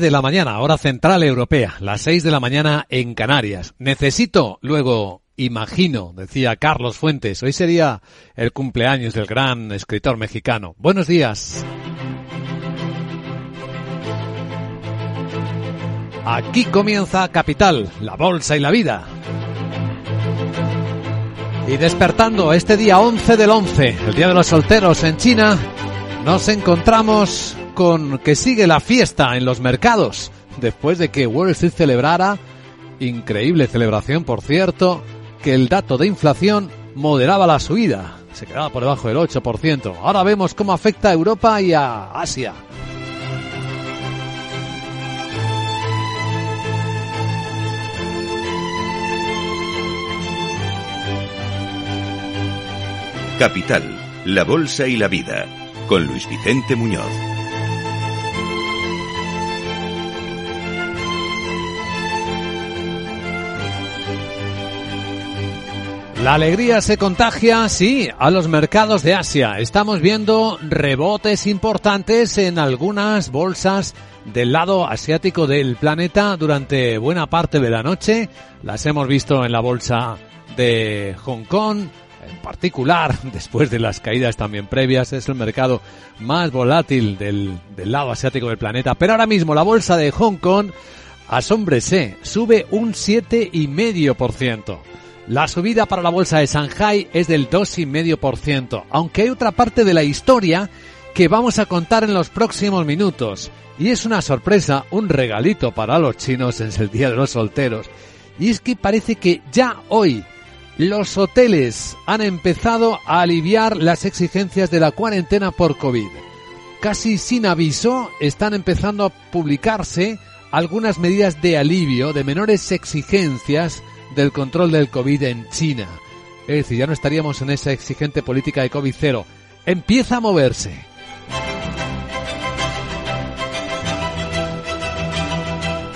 de la mañana, hora central europea, las 6 de la mañana en Canarias. Necesito, luego, imagino, decía Carlos Fuentes, hoy sería el cumpleaños del gran escritor mexicano. Buenos días. Aquí comienza Capital, la bolsa y la vida. Y despertando este día 11 del 11, el día de los solteros en China, nos encontramos con que sigue la fiesta en los mercados después de que Wall Street celebrara, increíble celebración por cierto, que el dato de inflación moderaba la subida, se quedaba por debajo del 8%. Ahora vemos cómo afecta a Europa y a Asia. Capital, la Bolsa y la Vida, con Luis Vicente Muñoz. La alegría se contagia, sí, a los mercados de Asia. Estamos viendo rebotes importantes en algunas bolsas del lado asiático del planeta durante buena parte de la noche. Las hemos visto en la bolsa de Hong Kong, en particular, después de las caídas también previas, es el mercado más volátil del, del lado asiático del planeta. Pero ahora mismo la bolsa de Hong Kong, asómbrese, sube un 7,5%. La subida para la bolsa de Shanghai es del 2,5%, aunque hay otra parte de la historia que vamos a contar en los próximos minutos. Y es una sorpresa, un regalito para los chinos en el Día de los Solteros. Y es que parece que ya hoy los hoteles han empezado a aliviar las exigencias de la cuarentena por COVID. Casi sin aviso están empezando a publicarse algunas medidas de alivio, de menores exigencias del control del COVID en China. Es decir, ya no estaríamos en esa exigente política de COVID cero. Empieza a moverse.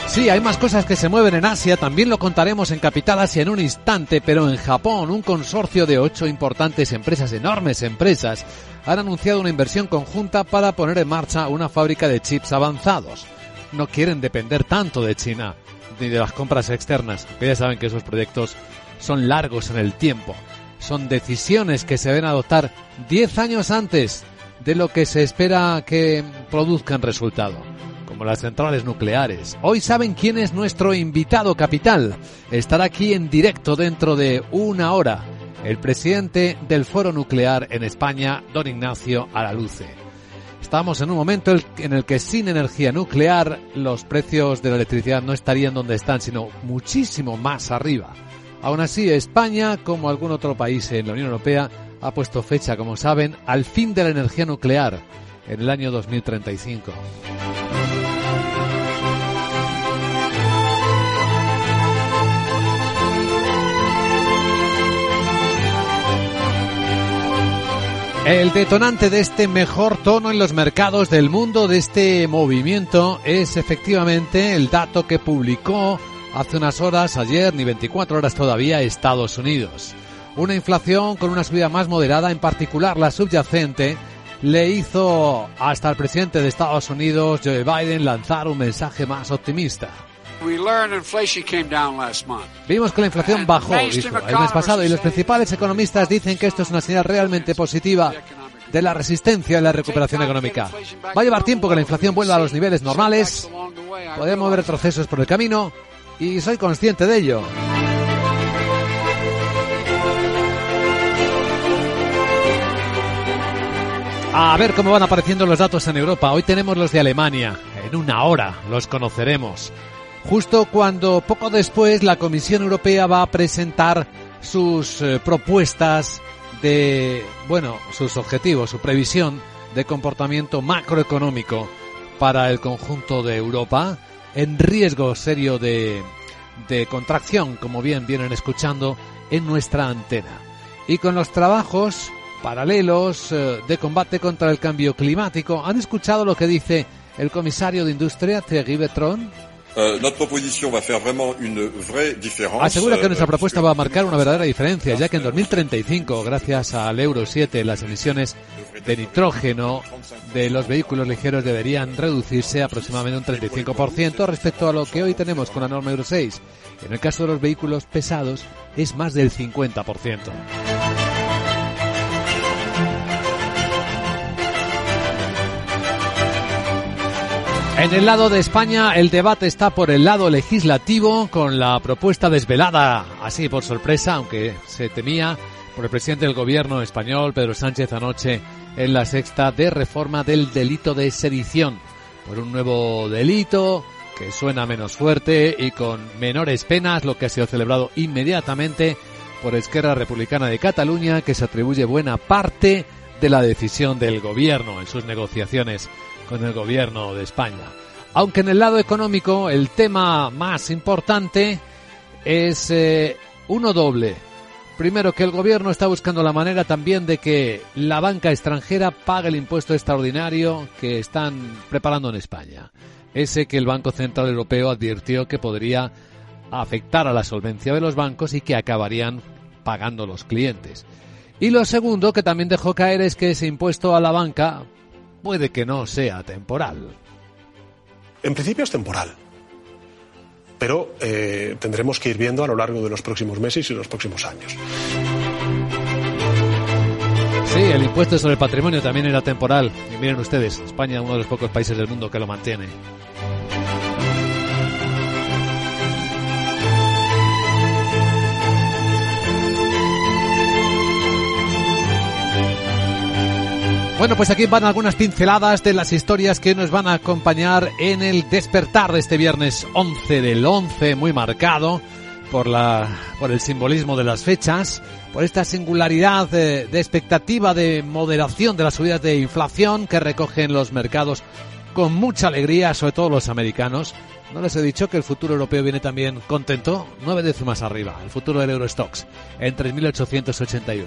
Sí, hay más cosas que se mueven en Asia, también lo contaremos en Capital Asia en un instante, pero en Japón un consorcio de ocho importantes empresas, enormes empresas, han anunciado una inversión conjunta para poner en marcha una fábrica de chips avanzados. No quieren depender tanto de China ni de las compras externas, que ya saben que esos proyectos son largos en el tiempo. Son decisiones que se deben adoptar 10 años antes de lo que se espera que produzcan resultado, como las centrales nucleares. Hoy saben quién es nuestro invitado capital. Estará aquí en directo dentro de una hora el presidente del Foro Nuclear en España, don Ignacio Araluce. Estamos en un momento en el que sin energía nuclear los precios de la electricidad no estarían donde están, sino muchísimo más arriba. Aún así, España, como algún otro país en la Unión Europea, ha puesto fecha, como saben, al fin de la energía nuclear en el año 2035. El detonante de este mejor tono en los mercados del mundo, de este movimiento, es efectivamente el dato que publicó hace unas horas, ayer, ni 24 horas todavía, Estados Unidos. Una inflación con una subida más moderada, en particular la subyacente, le hizo hasta el presidente de Estados Unidos, Joe Biden, lanzar un mensaje más optimista. Vimos que la inflación bajó, dijo, el mes pasado y los principales economistas dicen que esto es una señal realmente positiva de la resistencia y la recuperación económica. Va a llevar tiempo que la inflación vuelva a los niveles normales, podemos ver retrocesos por el camino y soy consciente de ello. A ver cómo van apareciendo los datos en Europa. Hoy tenemos los de Alemania. En una hora los conoceremos justo cuando poco después la Comisión Europea va a presentar sus eh, propuestas de, bueno, sus objetivos, su previsión de comportamiento macroeconómico para el conjunto de Europa en riesgo serio de, de contracción, como bien vienen escuchando en nuestra antena. Y con los trabajos paralelos eh, de combate contra el cambio climático, ¿han escuchado lo que dice el comisario de Industria, Thierry Betron? Euh, Asegura que nuestra propuesta va a marcar una verdadera diferencia, ya que en 2035, gracias al Euro 7, las emisiones de nitrógeno de los vehículos ligeros deberían reducirse aproximadamente un 35% respecto a lo que hoy tenemos con la norma Euro 6. En el caso de los vehículos pesados es más del 50%. En el lado de España el debate está por el lado legislativo con la propuesta desvelada, así por sorpresa, aunque se temía por el presidente del gobierno español, Pedro Sánchez, anoche en la sexta de reforma del delito de sedición, por un nuevo delito que suena menos fuerte y con menores penas, lo que ha sido celebrado inmediatamente por Esquerra Republicana de Cataluña, que se atribuye buena parte de la decisión del gobierno en sus negociaciones con el gobierno de España. Aunque en el lado económico el tema más importante es eh, uno doble. Primero, que el gobierno está buscando la manera también de que la banca extranjera pague el impuesto extraordinario que están preparando en España. Ese que el Banco Central Europeo advirtió que podría afectar a la solvencia de los bancos y que acabarían pagando los clientes. Y lo segundo que también dejó caer es que ese impuesto a la banca puede que no sea temporal. En principio es temporal, pero eh, tendremos que ir viendo a lo largo de los próximos meses y los próximos años. Sí, el impuesto sobre el patrimonio también era temporal. Y miren ustedes, España es uno de los pocos países del mundo que lo mantiene. Bueno, pues aquí van algunas pinceladas de las historias que nos van a acompañar en el despertar de este viernes 11 del 11, muy marcado por la por el simbolismo de las fechas, por esta singularidad de, expectativa de moderación de las subidas de inflación que recogen los mercados con mucha alegría, sobre todo los americanos. No les he dicho que el futuro europeo viene también contento, nueve décimas arriba, el futuro del Eurostox, en 3.881.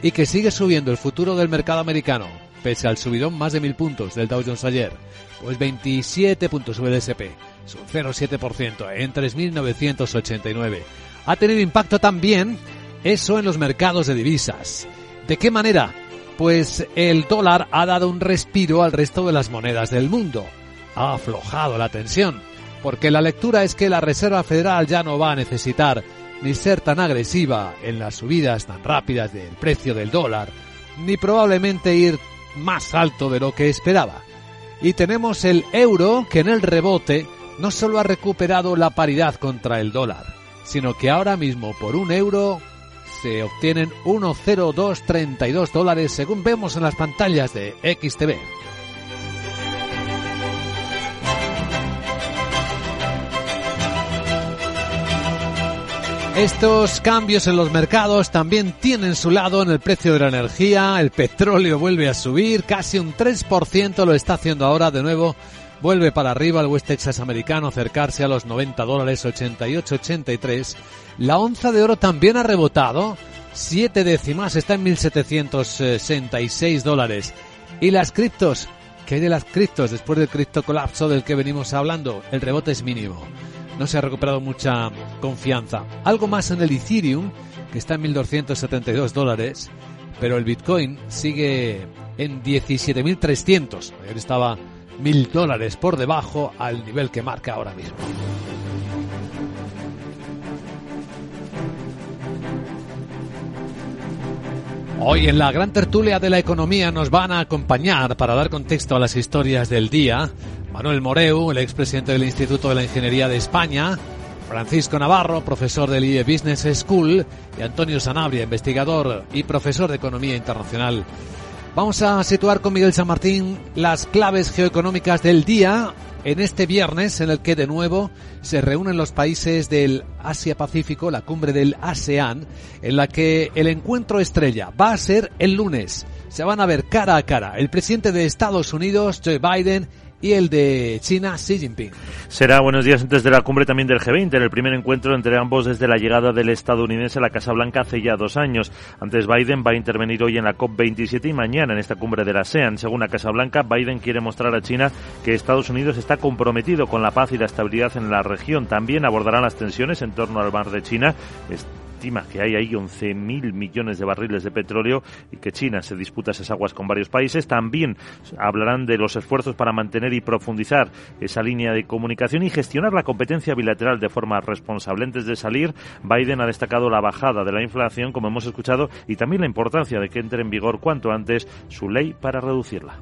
Y que sigue subiendo el futuro del mercado americano, pese al subidón más de mil puntos del Dow Jones ayer. Pues 27 puntos sube el SP, es un 0,7% en 3.989. Ha tenido impacto también eso en los mercados de divisas. ¿De qué manera? Pues el dólar ha dado un respiro al resto de las monedas del mundo. Ha aflojado la tensión, porque la lectura es que la Reserva Federal ya no va a necesitar ni ser tan agresiva en las subidas tan rápidas del precio del dólar, ni probablemente ir más alto de lo que esperaba. Y tenemos el euro que en el rebote no solo ha recuperado la paridad contra el dólar, sino que ahora mismo por un euro se obtienen 1,0232 dólares según vemos en las pantallas de XTV. Estos cambios en los mercados también tienen su lado en el precio de la energía. El petróleo vuelve a subir, casi un 3% lo está haciendo ahora de nuevo. Vuelve para arriba el West Texas americano, acercarse a los 90 dólares, 88-83. La onza de oro también ha rebotado, siete décimas, está en 1766 dólares. Y las criptos, ¿qué hay de las criptos después del cripto colapso del que venimos hablando? El rebote es mínimo no se ha recuperado mucha confianza. Algo más en el Ethereum, que está en 1.272 dólares, pero el Bitcoin sigue en 17.300. Ayer estaba 1.000 dólares por debajo al nivel que marca ahora mismo. Hoy en la gran tertulia de la economía nos van a acompañar para dar contexto a las historias del día Manuel Moreu, el expresidente del Instituto de la Ingeniería de España, Francisco Navarro, profesor del IE Business School, y Antonio Sanabria, investigador y profesor de Economía Internacional. Vamos a situar con Miguel San Martín las claves geoeconómicas del día en este viernes en el que de nuevo se reúnen los países del Asia-Pacífico, la cumbre del ASEAN, en la que el encuentro estrella va a ser el lunes. Se van a ver cara a cara el presidente de Estados Unidos, Joe Biden, y el de China, Xi Jinping. Será buenos días antes de la cumbre también del G20, en el primer encuentro entre ambos desde la llegada del estadounidense a la Casa Blanca hace ya dos años. Antes Biden va a intervenir hoy en la COP27 y mañana en esta cumbre de la ASEAN. Según la Casa Blanca, Biden quiere mostrar a China que Estados Unidos está comprometido con la paz y la estabilidad en la región. También abordarán las tensiones en torno al mar de China estima que hay ahí 11.000 millones de barriles de petróleo y que China se disputa esas aguas con varios países. También hablarán de los esfuerzos para mantener y profundizar esa línea de comunicación y gestionar la competencia bilateral de forma responsable. Antes de salir, Biden ha destacado la bajada de la inflación, como hemos escuchado, y también la importancia de que entre en vigor cuanto antes su ley para reducirla.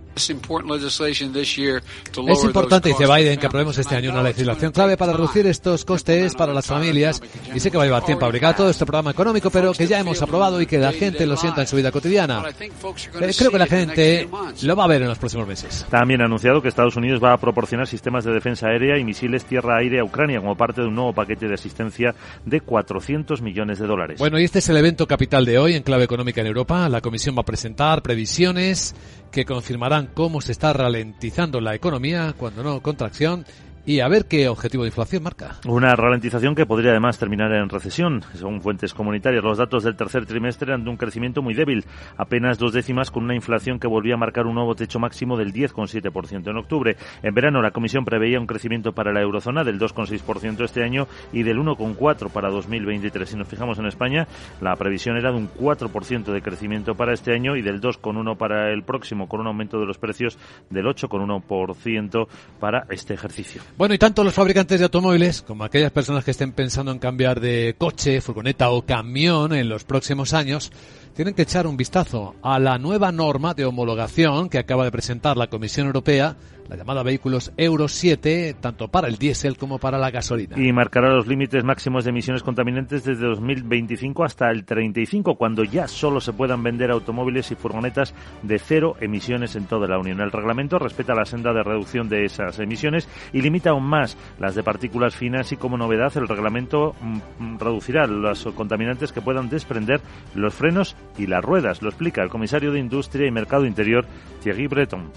Es importante, dice Biden, que aprobemos este año una legislación clave para reducir estos costes para las familias y sé que va a llevar tiempo abrigar todo esto programa económico, pero que ya hemos aprobado y que la gente lo sienta en su vida cotidiana. Eh, creo que la gente lo va a ver en los próximos meses. También ha anunciado que Estados Unidos va a proporcionar sistemas de defensa aérea y misiles tierra-aire a Ucrania como parte de un nuevo paquete de asistencia de 400 millones de dólares. Bueno, y este es el evento capital de hoy en clave económica en Europa. La Comisión va a presentar previsiones que confirmarán cómo se está ralentizando la economía, cuando no contracción, y a ver qué objetivo de inflación marca. Una ralentización que podría además terminar en recesión. Según fuentes comunitarias, los datos del tercer trimestre eran de un crecimiento muy débil, apenas dos décimas con una inflación que volvía a marcar un nuevo techo máximo del 10,7% en octubre. En verano la Comisión preveía un crecimiento para la eurozona del 2,6% este año y del 1,4% para 2023. Si nos fijamos en España, la previsión era de un 4% de crecimiento para este año y del 2,1% para el próximo, con un aumento de los precios del 8,1% para este ejercicio. Bueno, y tanto los fabricantes de automóviles como aquellas personas que estén pensando en cambiar de coche, furgoneta o camión en los próximos años, tienen que echar un vistazo a la nueva norma de homologación que acaba de presentar la Comisión Europea la llamada vehículos Euro 7, tanto para el diésel como para la gasolina. Y marcará los límites máximos de emisiones contaminantes desde 2025 hasta el 35, cuando ya solo se puedan vender automóviles y furgonetas de cero emisiones en toda la Unión. El reglamento respeta la senda de reducción de esas emisiones y limita aún más las de partículas finas y como novedad el reglamento mm, reducirá los contaminantes que puedan desprender los frenos y las ruedas. Lo explica el comisario de Industria y Mercado Interior, Thierry Breton.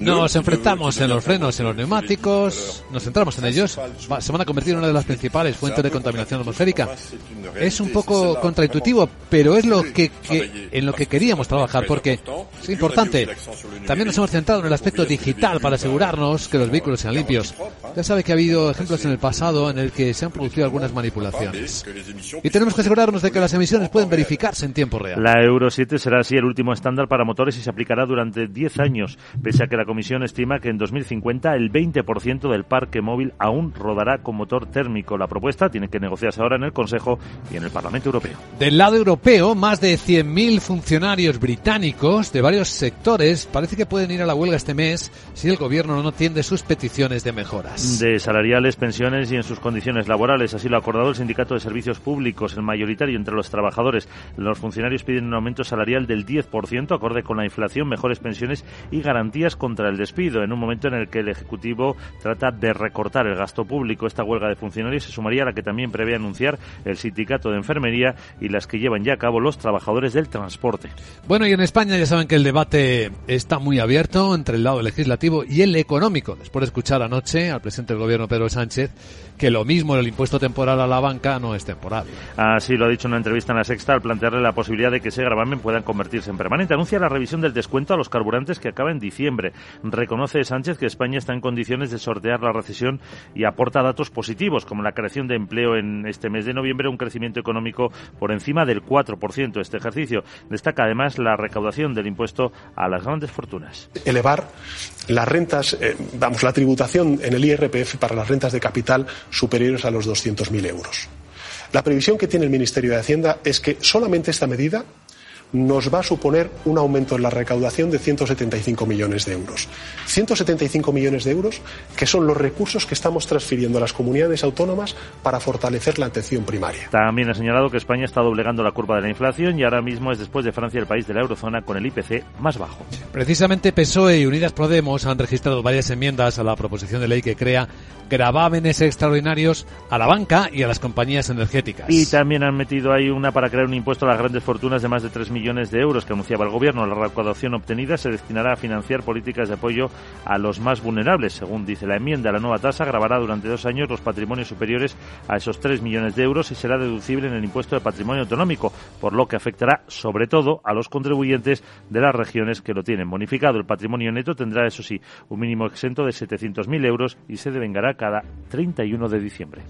Nos enfrentamos en los frenos, en los neumáticos, nos centramos en ellos. se van a convertir en una de las principales fuentes de contaminación atmosférica. Es un poco contraintuitivo, pero es lo que, en lo que queríamos trabajar, porque es importante. También nos hemos centrado en el aspecto digital para asegurarnos que los vehículos sean limpios. Ya sabe que ha habido ejemplos en el pasado en el que se han producido algunas manipulaciones. Y tenemos que asegurarnos de que las emisiones pueden verificarse en tiempo real. La Euro 7 será así el último estándar para motores y se aplicará durante 10 años, pese a que la Comisión estima que en 2050 el 20% del parque móvil aún rodará con motor térmico. La propuesta tiene que negociarse ahora en el Consejo y en el Parlamento Europeo. Del lado europeo, más de 100.000 funcionarios británicos de varios sectores parece que pueden ir a la huelga este mes si el gobierno no atiende sus peticiones de mejoras. De salariales, pensiones y en sus condiciones laborales. Así lo ha acordado el Sindicato de Servicios Públicos, el mayoritario entre los trabajadores. Los funcionarios piden un aumento salarial del 10%, acorde con la inflación, mejores pensiones y garantías contra el despido, en un momento en el que el Ejecutivo trata de recortar el gasto público. Esta huelga de funcionarios se sumaría a la que también prevé anunciar el Sindicato de Enfermería y las que llevan ya a cabo los trabajadores del transporte. Bueno, y en España ya saben que el debate está muy abierto entre el lado legislativo y el económico. Después de escuchar anoche al presidente del gobierno Pedro Sánchez que lo mismo el impuesto temporal a la banca no es temporal. Así lo ha dicho en una entrevista en la Sexta al plantearle la posibilidad de que ese gravamen puedan convertirse en permanente. Anuncia la revisión del descuento a los carburantes que acaba en diciembre. Reconoce Sánchez que España está en condiciones de sortear la recesión y aporta datos positivos, como la creación de empleo en este mes de noviembre, un crecimiento económico por encima del 4% este ejercicio. Destaca además la recaudación del impuesto a las grandes fortunas. Elevar las rentas, eh, vamos, la tributación en el IRPF para las rentas de capital superiores a los 200.000 euros. La previsión que tiene el Ministerio de Hacienda es que solamente esta medida nos va a suponer un aumento en la recaudación de 175 millones de euros. 175 millones de euros que son los recursos que estamos transfiriendo a las comunidades autónomas para fortalecer la atención primaria. También ha señalado que España está doblegando la curva de la inflación y ahora mismo es después de Francia el país de la eurozona con el IPC más bajo. Precisamente PSOE y Unidas Podemos han registrado varias enmiendas a la proposición de ley que crea gravámenes extraordinarios a la banca y a las compañías energéticas. Y también han metido ahí una para crear un impuesto a las grandes fortunas de más de 3.000 millones de euros que anunciaba el Gobierno. La recaudación obtenida se destinará a financiar políticas de apoyo a los más vulnerables. Según dice la enmienda, la nueva tasa grabará durante dos años los patrimonios superiores a esos 3 millones de euros y será deducible en el impuesto de patrimonio autonómico, por lo que afectará sobre todo a los contribuyentes de las regiones que lo tienen bonificado. El patrimonio neto tendrá, eso sí, un mínimo exento de 700.000 euros y se devengará cada 31 de diciembre.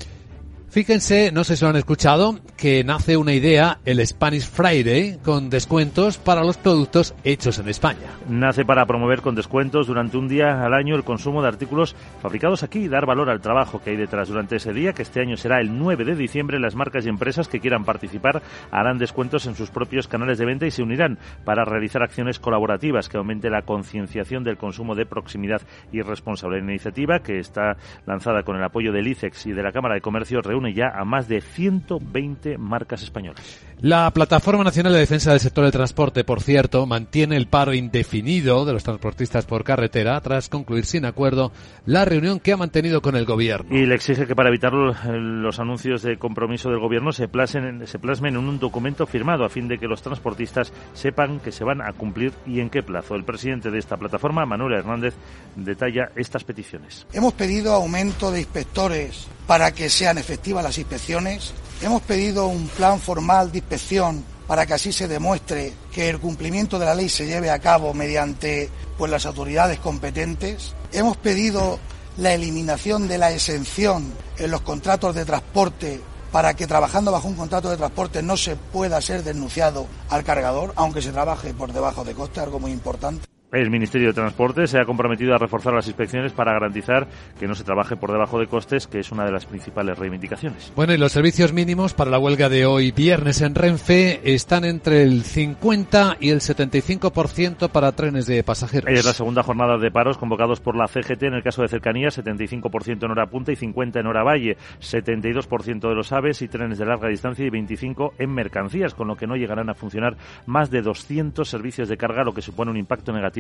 Fíjense, no sé si lo han escuchado, que nace una idea, el Spanish Friday, con descuentos para los productos hechos en España. Nace para promover con descuentos durante un día al año el consumo de artículos fabricados aquí y dar valor al trabajo que hay detrás durante ese día, que este año será el 9 de diciembre. Las marcas y empresas que quieran participar harán descuentos en sus propios canales de venta y se unirán para realizar acciones colaborativas que aumente la concienciación del consumo de proximidad y responsable. La iniciativa, que está lanzada con el apoyo del ICEX y de la Cámara de Comercio, reúne ya a más de 120 marcas españolas. La Plataforma Nacional de Defensa del Sector del Transporte, por cierto, mantiene el paro indefinido de los transportistas por carretera tras concluir sin acuerdo la reunión que ha mantenido con el Gobierno. Y le exige que para evitar los anuncios de compromiso del Gobierno se, plasmen, se plasmen en un documento firmado a fin de que los transportistas sepan que se van a cumplir y en qué plazo. El presidente de esta plataforma, Manuel Hernández, detalla estas peticiones. Hemos pedido aumento de inspectores para que sean efectivas las inspecciones. Hemos pedido un plan formal de inspección para que así se demuestre que el cumplimiento de la ley se lleve a cabo mediante pues, las autoridades competentes. Hemos pedido la eliminación de la exención en los contratos de transporte para que trabajando bajo un contrato de transporte no se pueda ser denunciado al cargador, aunque se trabaje por debajo de coste, algo muy importante. El Ministerio de Transporte se ha comprometido a reforzar las inspecciones para garantizar que no se trabaje por debajo de costes, que es una de las principales reivindicaciones. Bueno, y los servicios mínimos para la huelga de hoy viernes en Renfe están entre el 50 y el 75% para trenes de pasajeros. Es la segunda jornada de paros convocados por la CGT en el caso de cercanía, 75% en hora punta y 50 en hora valle, 72% de los aves y trenes de larga distancia y 25 en mercancías, con lo que no llegarán a funcionar más de 200 servicios de carga, lo que supone un impacto negativo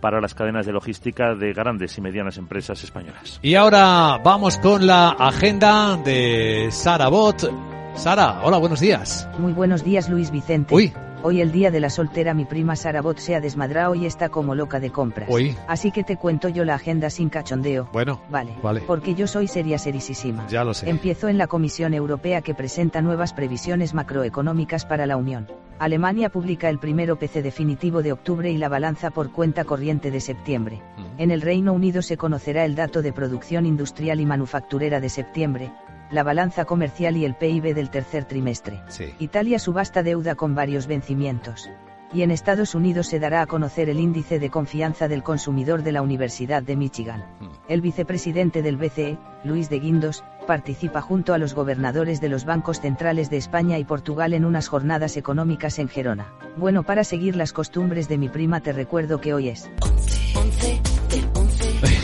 para las cadenas de logística de grandes y medianas empresas españolas. Y ahora vamos con la agenda de Sara Bot. Sara, hola, buenos días. Muy buenos días, Luis Vicente. Uy. Hoy el día de la soltera mi prima Sara Bot se ha desmadrado y está como loca de compras. Uy. Así que te cuento yo la agenda sin cachondeo. Bueno. Vale. Vale. Porque yo soy seria serisísima. Ya lo sé. Empiezo en la Comisión Europea que presenta nuevas previsiones macroeconómicas para la Unión. Alemania publica el primer OPC definitivo de octubre y la balanza por cuenta corriente de septiembre. En el Reino Unido se conocerá el dato de producción industrial y manufacturera de septiembre, la balanza comercial y el PIB del tercer trimestre. Sí. Italia subasta deuda con varios vencimientos. Y en Estados Unidos se dará a conocer el índice de confianza del consumidor de la Universidad de Michigan. El vicepresidente del BCE, Luis de Guindos, participa junto a los gobernadores de los bancos centrales de España y Portugal en unas jornadas económicas en Gerona. Bueno, para seguir las costumbres de mi prima te recuerdo que hoy es.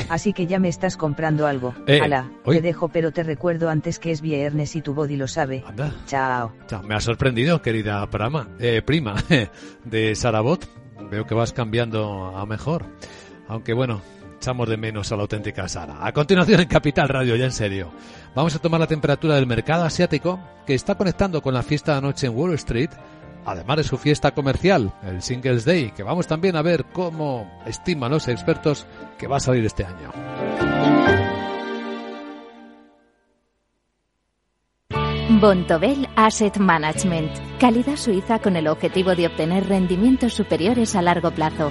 Así que ya me estás comprando algo. Eh, Ala, te dejo pero te recuerdo antes que es viernes y tu body lo sabe. Anda. Chao. Chao, Me ha sorprendido, querida prama, eh, prima de Sarabot. Veo que vas cambiando a mejor. Aunque bueno, echamos de menos a la auténtica Sara. A continuación en Capital Radio, ya en serio. Vamos a tomar la temperatura del mercado asiático que está conectando con la fiesta de anoche en Wall Street, además de su fiesta comercial, el Singles Day, que vamos también a ver cómo estiman los expertos que va a salir este año. Bontobel Asset Management. Calidad suiza con el objetivo de obtener rendimientos superiores a largo plazo.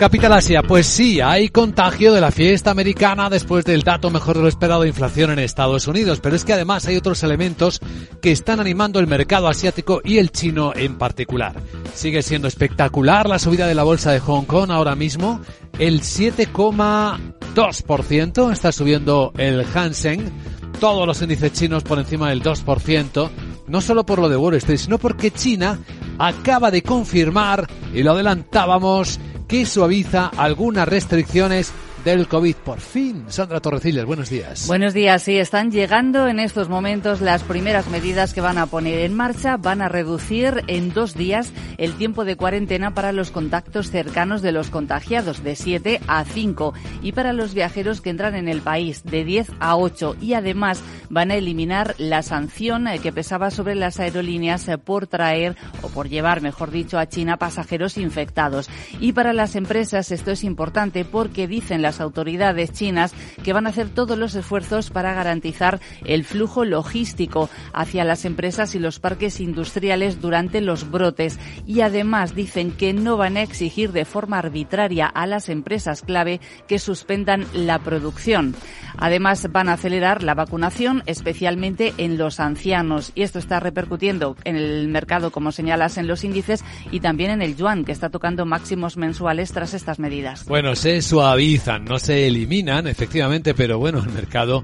Capital Asia, pues sí, hay contagio de la fiesta americana después del dato mejor de lo esperado de inflación en Estados Unidos, pero es que además hay otros elementos que están animando el mercado asiático y el chino en particular. Sigue siendo espectacular la subida de la bolsa de Hong Kong ahora mismo, el 7,2% está subiendo el Hansen, todos los índices chinos por encima del 2%, no solo por lo de Wall Street, sino porque China acaba de confirmar, y lo adelantábamos, que suaviza algunas restricciones del COVID. Por fin, Sandra Torrecillas, buenos días. Buenos días, sí, están llegando en estos momentos las primeras medidas que van a poner en marcha. Van a reducir en dos días el tiempo de cuarentena para los contactos cercanos de los contagiados, de 7 a 5, y para los viajeros que entran en el país, de 10 a 8. Y además van a eliminar la sanción eh, que pesaba sobre las aerolíneas eh, por traer, o por llevar, mejor dicho, a China pasajeros infectados. Y para las empresas esto es importante porque dicen las autoridades chinas que van a hacer todos los esfuerzos para garantizar el flujo logístico hacia las empresas y los parques industriales durante los brotes. Y además dicen que no van a exigir de forma arbitraria a las empresas clave que suspendan la producción. Además van a acelerar la vacunación, especialmente en los ancianos. Y esto está repercutiendo en el mercado, como señalas, en los índices y también en el yuan, que está tocando máximos mensuales tras estas medidas. Bueno, se suavizan, no se eliminan, efectivamente, pero bueno, el mercado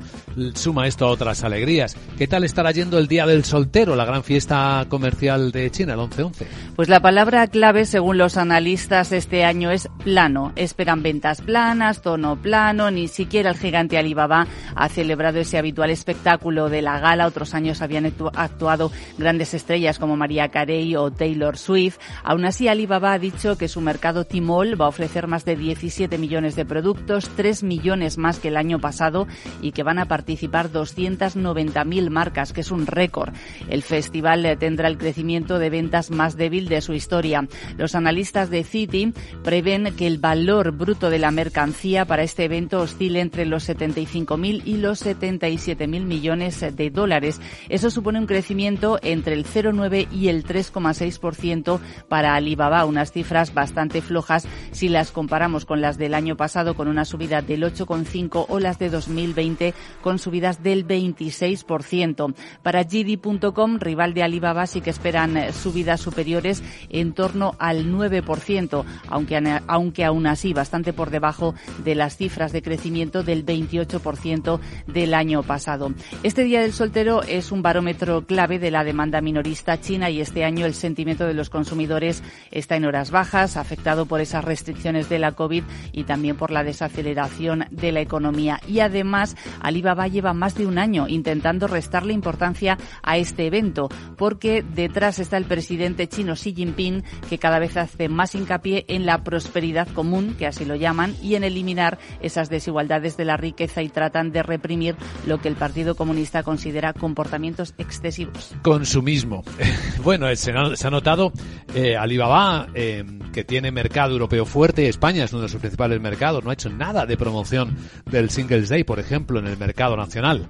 suma esto a otras alegrías. ¿Qué tal estará yendo el Día del Soltero, la gran fiesta comercial de China, el 11-11? Pues la palabra clave, según los analistas, este año es plano. Esperan ventas planas, tono plano, ni siquiera el gigante Alibaba ha celebrado ese habitual espectáculo de la gala. Otros años habían actuado grandes estrellas como María Carey o Taylor Swift. Aún así, Alibaba ha dicho que su mercado Tmall va a ofrecer más de 17 millones de productos, 3 millones más que el año pasado y que van a participar 290.000 marcas, que es un récord. El festival eh, tendrá el crecimiento de ventas más débil de su historia. Los analistas de Citi prevén que el valor bruto de la mercancía para este evento oscile entre los 75 5.000 y los 77.000 millones de dólares. Eso supone un crecimiento entre el 0,9 y el 3,6% para Alibaba, unas cifras bastante flojas si las comparamos con las del año pasado con una subida del 8,5 o las de 2020 con subidas del 26%. Para GD.com, rival de Alibaba, sí que esperan eh, subidas superiores en torno al 9%, aunque, aunque aún así bastante por debajo de las cifras de crecimiento del 28% del año pasado. Este Día del Soltero es un barómetro clave de la demanda minorista china y este año el sentimiento de los consumidores está en horas bajas, afectado por esas restricciones de la COVID y también por la desaceleración de la economía. Y además, Alibaba lleva más de un año intentando restarle importancia a este evento, porque detrás está el presidente chino Xi Jinping, que cada vez hace más hincapié en la prosperidad común, que así lo llaman, y en eliminar esas desigualdades de la riqueza y tratan de reprimir lo que el Partido Comunista considera comportamientos excesivos. Consumismo. Bueno, se ha, notado eh, Alibaba, eh, que tiene mercado europeo fuerte, España es uno de sus principales mercados, no ha hecho nada de promoción del Singles Day, por ejemplo, en el mercado nacional.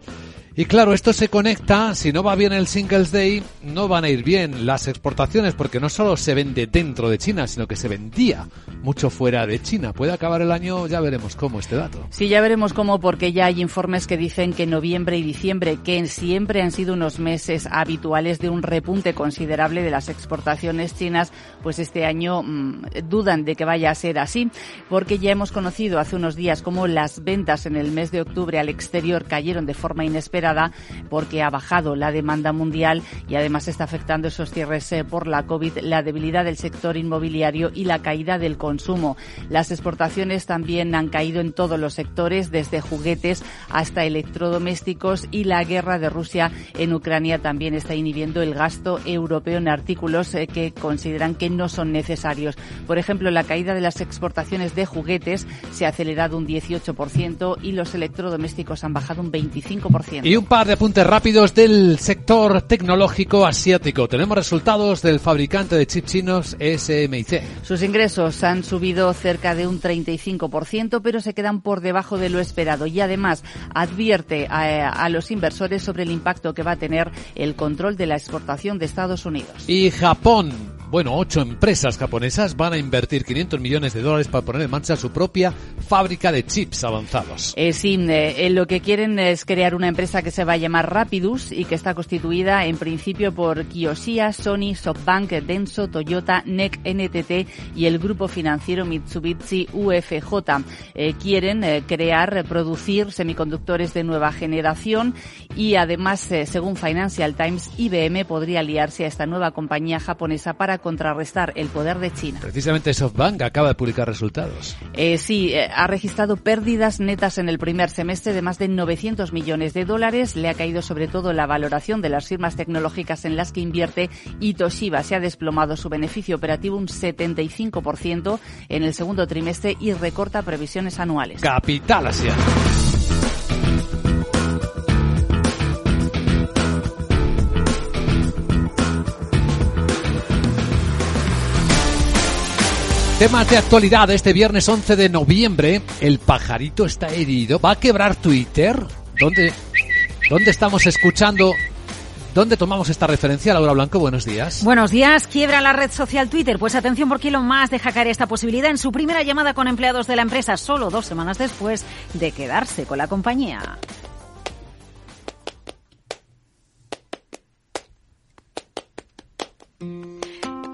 Y claro, esto se conecta, si no va bien el Singles Day, no van a ir bien las exportaciones porque no solo se vende dentro de China, sino que se vendía mucho fuera de China. Puede acabar el año, ya veremos cómo este dato. Sí, ya veremos cómo porque ya hay informes que dicen que noviembre y diciembre, que siempre han sido unos meses habituales de un repunte considerable de las exportaciones chinas, pues este año mm, dudan de que vaya a ser así, porque ya hemos conocido hace unos días cómo las ventas en el mes de octubre al exterior cayeron de forma inesperada esperada porque ha bajado la demanda mundial y además está afectando esos cierres eh, por la COVID, la debilidad del sector inmobiliario y la caída del consumo. Las exportaciones también han caído en todos los sectores, desde juguetes hasta electrodomésticos y la guerra de Rusia en Ucrania también está inhibiendo el gasto europeo en artículos eh, que consideran que no son necesarios. Por ejemplo, la caída de las exportaciones de juguetes se ha acelerado un 18% y los electrodomésticos han bajado un 25%. Y un par de apuntes rápidos del sector tecnológico asiático. Tenemos resultados del fabricante de chips chinos SMIC. Sus ingresos han subido cerca de un 35%, pero se quedan por debajo de lo esperado y además advierte a, a los inversores sobre el impacto que va a tener el control de la exportación de Estados Unidos. Y Japón bueno, ocho empresas japonesas van a invertir 500 millones de dólares para poner en marcha su propia fábrica de chips avanzados. Eh, sí, eh, lo que quieren es crear una empresa que se va a llamar Rapidus y que está constituida en principio por Kiyoshia, Sony, SoftBank, Denso, Toyota, NEC, NTT y el grupo financiero Mitsubishi UFJ. Eh, quieren eh, crear, producir semiconductores de nueva generación y además, eh, según Financial Times, IBM podría aliarse a esta nueva compañía japonesa para contrarrestar el poder de China. Precisamente SoftBank acaba de publicar resultados. Eh, sí, eh, ha registrado pérdidas netas en el primer semestre de más de 900 millones de dólares. Le ha caído sobre todo la valoración de las firmas tecnológicas en las que invierte y Toshiba se ha desplomado su beneficio operativo un 75% en el segundo trimestre y recorta previsiones anuales. Capital Asia. Temas de actualidad este viernes 11 de noviembre. El pajarito está herido. ¿Va a quebrar Twitter? ¿Dónde, dónde estamos escuchando? ¿Dónde tomamos esta referencia, Laura Blanco? Buenos días. Buenos días. ¿Quiebra la red social Twitter? Pues atención porque Elon Musk deja caer esta posibilidad en su primera llamada con empleados de la empresa, solo dos semanas después de quedarse con la compañía.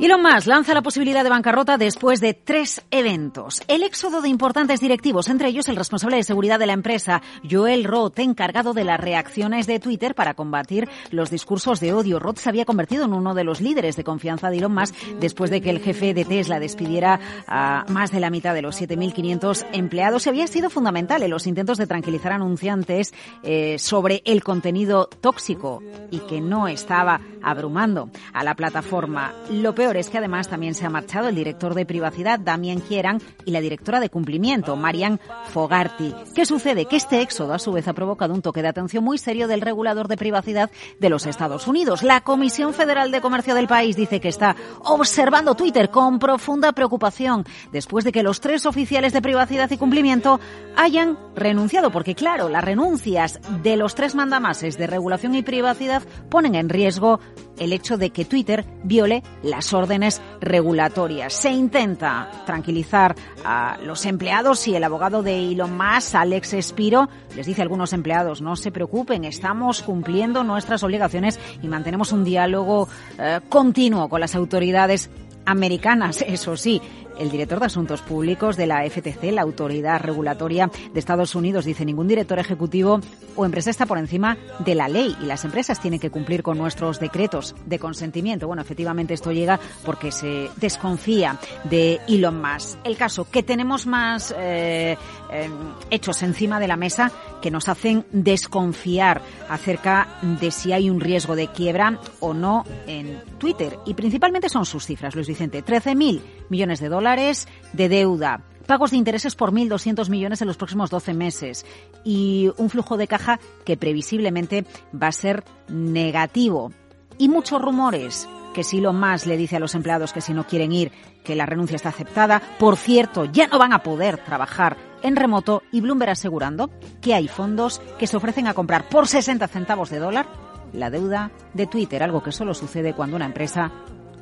Elon Musk lanza la posibilidad de bancarrota después de tres eventos. El éxodo de importantes directivos, entre ellos el responsable de seguridad de la empresa, Joel Roth, encargado de las reacciones de Twitter para combatir los discursos de odio. Roth se había convertido en uno de los líderes de confianza de Elon Musk después de que el jefe de Tesla despidiera a más de la mitad de los 7.500 empleados. Y había sido fundamental en los intentos de tranquilizar anunciantes eh, sobre el contenido tóxico y que no estaba abrumando a la plataforma. Lo peor es que además también se ha marchado el director de privacidad, Damien Kieran, y la directora de cumplimiento, Marian Fogarty. ¿Qué sucede? Que este éxodo a su vez ha provocado un toque de atención muy serio del regulador de privacidad de los Estados Unidos. La Comisión Federal de Comercio del país dice que está observando Twitter con profunda preocupación después de que los tres oficiales de privacidad y cumplimiento hayan renunciado, porque claro, las renuncias de los tres mandamases de regulación y privacidad ponen en riesgo el hecho de que Twitter viole las órdenes regulatorias. Se intenta tranquilizar a los empleados y el abogado de Elon Musk, Alex Espiro, les dice a algunos empleados, no se preocupen, estamos cumpliendo nuestras obligaciones y mantenemos un diálogo eh, continuo con las autoridades americanas, eso sí. El director de Asuntos Públicos de la FTC, la autoridad regulatoria de Estados Unidos, dice ningún director ejecutivo o empresa está por encima de la ley y las empresas tienen que cumplir con nuestros decretos de consentimiento. Bueno, efectivamente esto llega porque se desconfía de Elon Musk. El caso que tenemos más eh, eh, hechos encima de la mesa que nos hacen desconfiar acerca de si hay un riesgo de quiebra o no en Twitter. Y principalmente son sus cifras, Luis Vicente. 13.000 millones de dólares de deuda, pagos de intereses por 1.200 millones en los próximos 12 meses y un flujo de caja que previsiblemente va a ser negativo. Y muchos rumores que si lo más le dice a los empleados que si no quieren ir, que la renuncia está aceptada. Por cierto, ya no van a poder trabajar en remoto y Bloomberg asegurando que hay fondos que se ofrecen a comprar por 60 centavos de dólar la deuda de Twitter, algo que solo sucede cuando una empresa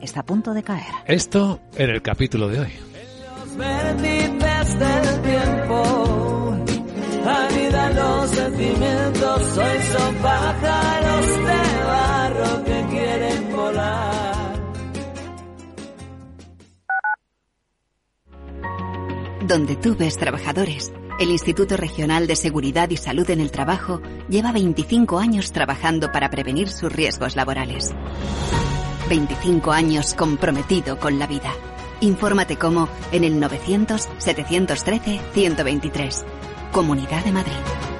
está a punto de caer. Esto en el capítulo de hoy. del tiempo, anidan los sentimientos, hoy son pájaros de barro que quieren volar. Donde tú ves trabajadores, El Instituto Regional de Seguridad y Salud en el Trabajo lleva 25 años trabajando para prevenir sus riesgos laborales. 25 años comprometido con la vida. Infórmate cómo en el 900-713-123. Comunidad de Madrid.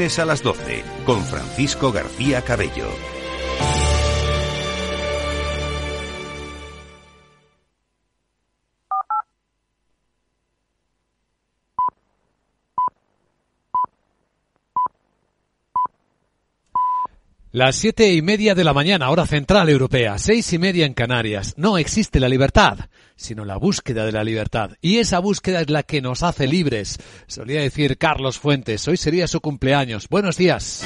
lunes a las 12, con Francisco García Cabello. Las siete y media de la mañana, hora central europea, seis y media en Canarias. No existe la libertad, sino la búsqueda de la libertad. Y esa búsqueda es la que nos hace libres. Solía decir Carlos Fuentes. Hoy sería su cumpleaños. Buenos días.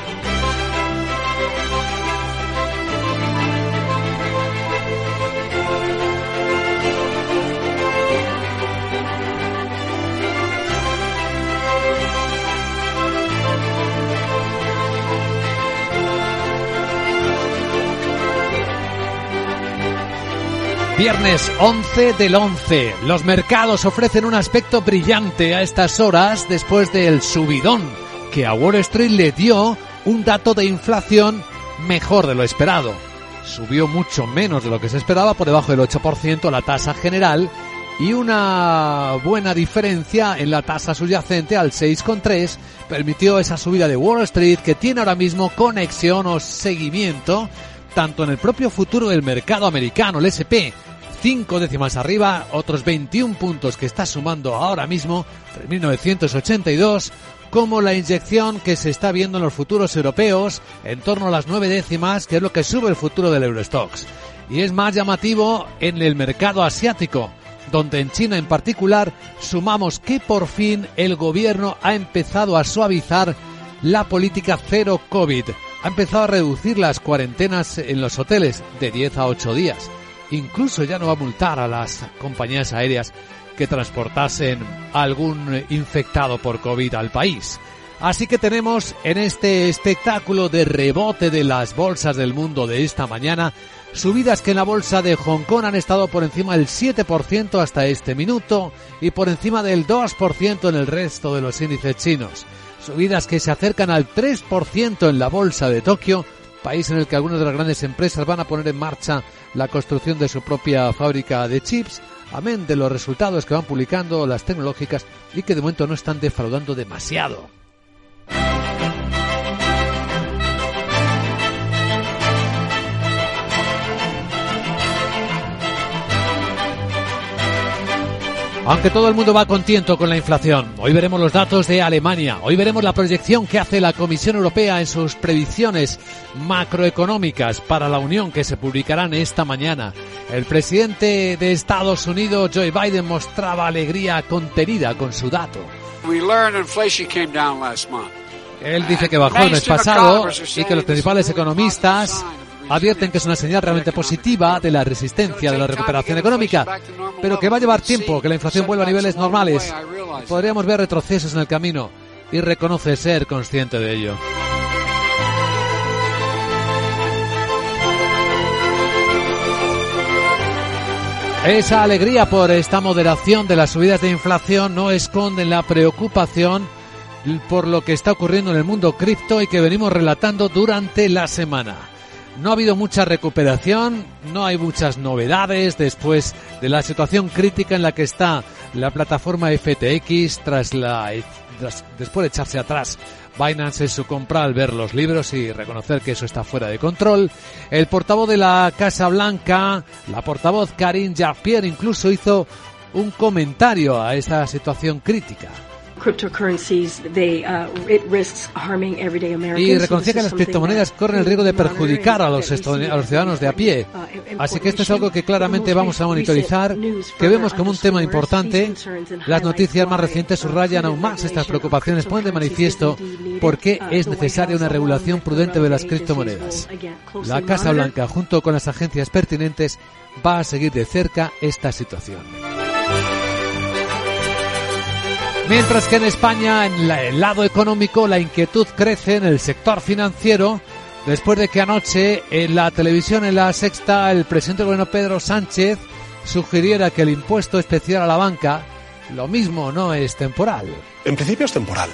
Viernes 11 del 11. Los mercados ofrecen un aspecto brillante a estas horas después del subidón que a Wall Street le dio un dato de inflación mejor de lo esperado. Subió mucho menos de lo que se esperaba, por debajo del 8% la tasa general y una buena diferencia en la tasa subyacente al 6,3 permitió esa subida de Wall Street que tiene ahora mismo conexión o seguimiento tanto en el propio futuro del mercado americano, el SP, cinco décimas arriba, otros 21 puntos que está sumando ahora mismo, 3.982, como la inyección que se está viendo en los futuros europeos, en torno a las nueve décimas, que es lo que sube el futuro del Eurostox. Y es más llamativo en el mercado asiático, donde en China en particular sumamos que por fin el gobierno ha empezado a suavizar la política cero COVID ha empezado a reducir las cuarentenas en los hoteles de 10 a 8 días. Incluso ya no va a multar a las compañías aéreas que transportasen algún infectado por COVID al país. Así que tenemos en este espectáculo de rebote de las bolsas del mundo de esta mañana subidas que en la bolsa de Hong Kong han estado por encima del 7% hasta este minuto y por encima del 2% en el resto de los índices chinos subidas que se acercan al 3% en la bolsa de Tokio, país en el que algunas de las grandes empresas van a poner en marcha la construcción de su propia fábrica de chips, amén de los resultados que van publicando las tecnológicas y que de momento no están defraudando demasiado. Aunque todo el mundo va contento con la inflación, hoy veremos los datos de Alemania, hoy veremos la proyección que hace la Comisión Europea en sus predicciones macroeconómicas para la Unión que se publicarán esta mañana. El presidente de Estados Unidos, Joe Biden, mostraba alegría contenida con su dato. Él dice que bajó el mes pasado y que los principales economistas advierten que es una señal realmente positiva de la resistencia de la recuperación económica, pero que va a llevar tiempo que la inflación vuelva a niveles normales. Podríamos ver retrocesos en el camino y reconoce ser consciente de ello. Esa alegría por esta moderación de las subidas de inflación no esconde la preocupación por lo que está ocurriendo en el mundo cripto y que venimos relatando durante la semana. No ha habido mucha recuperación, no hay muchas novedades después de la situación crítica en la que está la plataforma FTX tras la después de echarse atrás Binance en su compra al ver los libros y reconocer que eso está fuera de control. El portavoz de la Casa Blanca, la portavoz Karine Jean-Pierre, incluso hizo un comentario a esta situación crítica. Y reconocía que las criptomonedas corren el riesgo de perjudicar a los, a los ciudadanos de a pie. Uh, Así que esto es algo que claramente vamos a monitorizar, que vemos como un tema importante. Las noticias más recientes subrayan aún más estas preocupaciones, ponen de manifiesto por qué uh, es necesaria una regulación prudente de las criptomonedas. La Casa Blanca, junto con las agencias pertinentes, va a seguir de cerca esta situación. Mientras que en España, en el lado económico, la inquietud crece en el sector financiero, después de que anoche en la televisión, en la sexta, el presidente del gobierno Pedro Sánchez sugiriera que el impuesto especial a la banca, lo mismo no es temporal. En principio es temporal.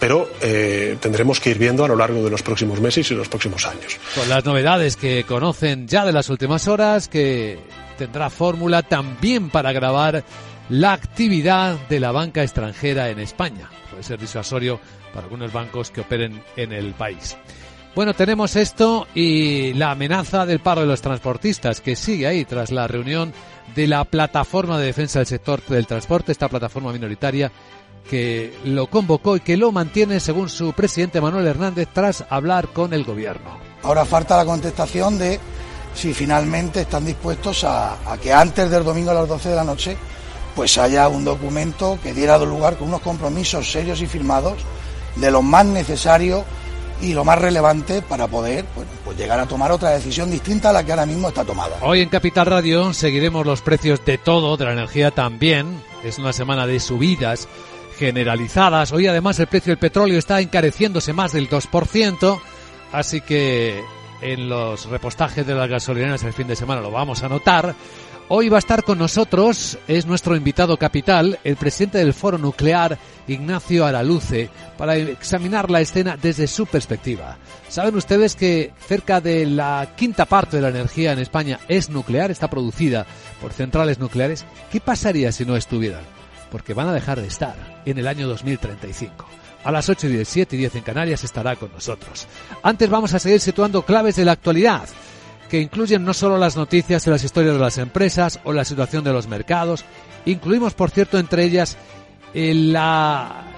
Pero eh, tendremos que ir viendo a lo largo de los próximos meses y los próximos años. Con las novedades que conocen ya de las últimas horas, que tendrá fórmula también para grabar la actividad de la banca extranjera en España. Puede ser disuasorio para algunos bancos que operen en el país. Bueno, tenemos esto y la amenaza del paro de los transportistas que sigue ahí tras la reunión de la plataforma de defensa del sector del transporte, esta plataforma minoritaria que lo convocó y que lo mantiene según su presidente Manuel Hernández tras hablar con el gobierno. Ahora falta la contestación de si finalmente están dispuestos a, a que antes del domingo a las 12 de la noche pues haya un documento que diera lugar con unos compromisos serios y firmados de lo más necesario y lo más relevante para poder pues llegar a tomar otra decisión distinta a la que ahora mismo está tomada. Hoy en Capital Radio seguiremos los precios de todo, de la energía también. Es una semana de subidas generalizadas. Hoy además el precio del petróleo está encareciéndose más del 2%, así que en los repostajes de las gasolineras el fin de semana lo vamos a notar. Hoy va a estar con nosotros, es nuestro invitado capital, el presidente del Foro Nuclear, Ignacio Araluce, para examinar la escena desde su perspectiva. Saben ustedes que cerca de la quinta parte de la energía en España es nuclear, está producida por centrales nucleares. ¿Qué pasaría si no estuvieran? Porque van a dejar de estar en el año 2035. A las 8 y 10, 7 y 10 en Canarias estará con nosotros. Antes vamos a seguir situando claves de la actualidad que incluyen no solo las noticias de las historias de las empresas o la situación de los mercados, incluimos, por cierto, entre ellas el,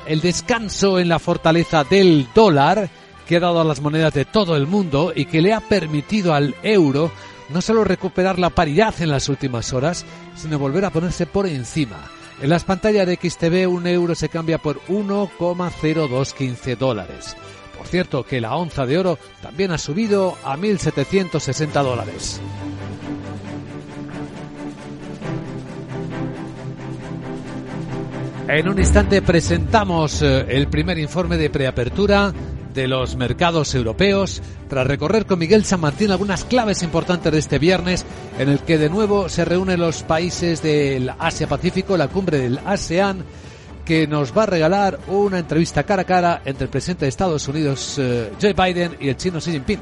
el descanso en la fortaleza del dólar que ha dado a las monedas de todo el mundo y que le ha permitido al euro no solo recuperar la paridad en las últimas horas, sino volver a ponerse por encima. En las pantallas de XTV un euro se cambia por 1,0215 dólares. Por cierto, que la onza de oro también ha subido a 1.760 dólares. En un instante presentamos eh, el primer informe de preapertura de los mercados europeos, tras recorrer con Miguel San Martín algunas claves importantes de este viernes, en el que de nuevo se reúnen los países del Asia-Pacífico, la cumbre del ASEAN, que nos va a regalar una entrevista cara a cara entre el presidente de Estados Unidos, eh, Joe Biden, y el chino Xi Jinping.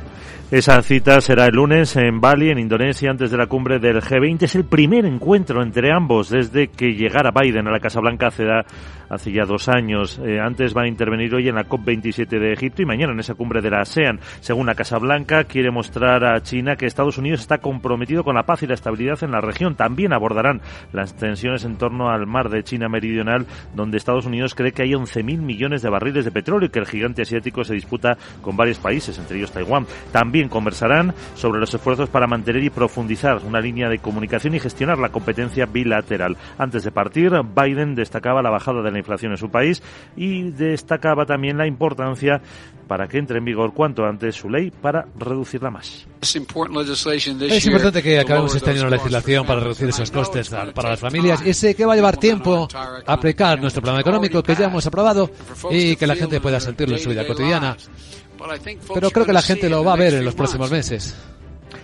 Esa cita será el lunes en Bali, en Indonesia, antes de la cumbre del G20. Es el primer encuentro entre ambos desde que llegara Biden a la Casa Blanca hace, ya dos años. Eh, antes va a intervenir hoy en la COP27 de Egipto y mañana en esa cumbre de la ASEAN. Según la Casa Blanca, quiere mostrar a China que Estados Unidos está comprometido con la paz y la estabilidad en la región. También abordarán las tensiones en torno al mar de China Meridional, donde Estados Unidos cree que hay 11.000 millones de barriles de petróleo y que el gigante asiático se disputa con varios países, entre ellos Taiwán. También conversarán sobre los esfuerzos para mantener y profundizar una línea de comunicación y gestionar la competencia bilateral. Antes de partir, Biden destacaba la bajada de la inflación en su país y destacaba también la importancia para que entre en vigor cuanto antes su ley para reducirla más. Es importante que acabemos este año la legislación para reducir esos costes para las familias y sé que va a llevar tiempo aplicar nuestro plan económico que ya hemos aprobado y que la gente pueda sentirlo en su vida cotidiana. Pero creo que la gente lo va a ver en los próximos meses.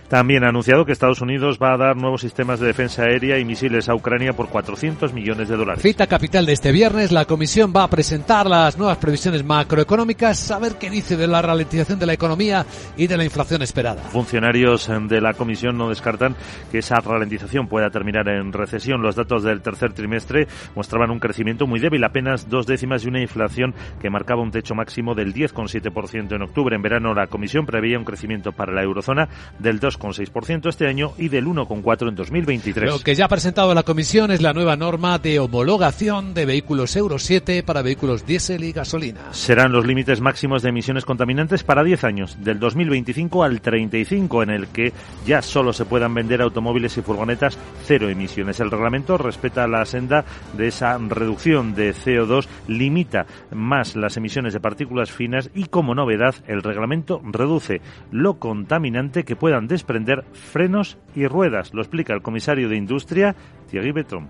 También ha anunciado que Estados Unidos va a dar nuevos sistemas de defensa aérea y misiles a Ucrania por 400 millones de dólares. Cita capital de este viernes, la Comisión va a presentar las nuevas previsiones macroeconómicas, a ver qué dice de la ralentización de la economía y de la inflación esperada. Funcionarios de la Comisión no descartan que esa ralentización pueda terminar en recesión. Los datos del tercer trimestre mostraban un crecimiento muy débil, apenas dos décimas y una inflación que marcaba un techo máximo del 10,7% en octubre. En verano la Comisión preveía un crecimiento para la eurozona del 2,6% este año y del 1,4% en 2023. Lo que ya ha presentado la Comisión es la nueva norma de homologación de vehículos Euro 7 para vehículos diésel y gasolina. Serán los límites máximos de emisiones contaminantes para 10 años, del 2025 al 35, en el que ya solo se puedan vender automóviles y furgonetas cero emisiones. El reglamento respeta la senda de esa reducción de CO2, limita más las emisiones de partículas finas y, como novedad, el reglamento reduce lo contaminante que puedan desprender frenos y ruedas. Lo explica el comisario de Industria, Thierry Betron.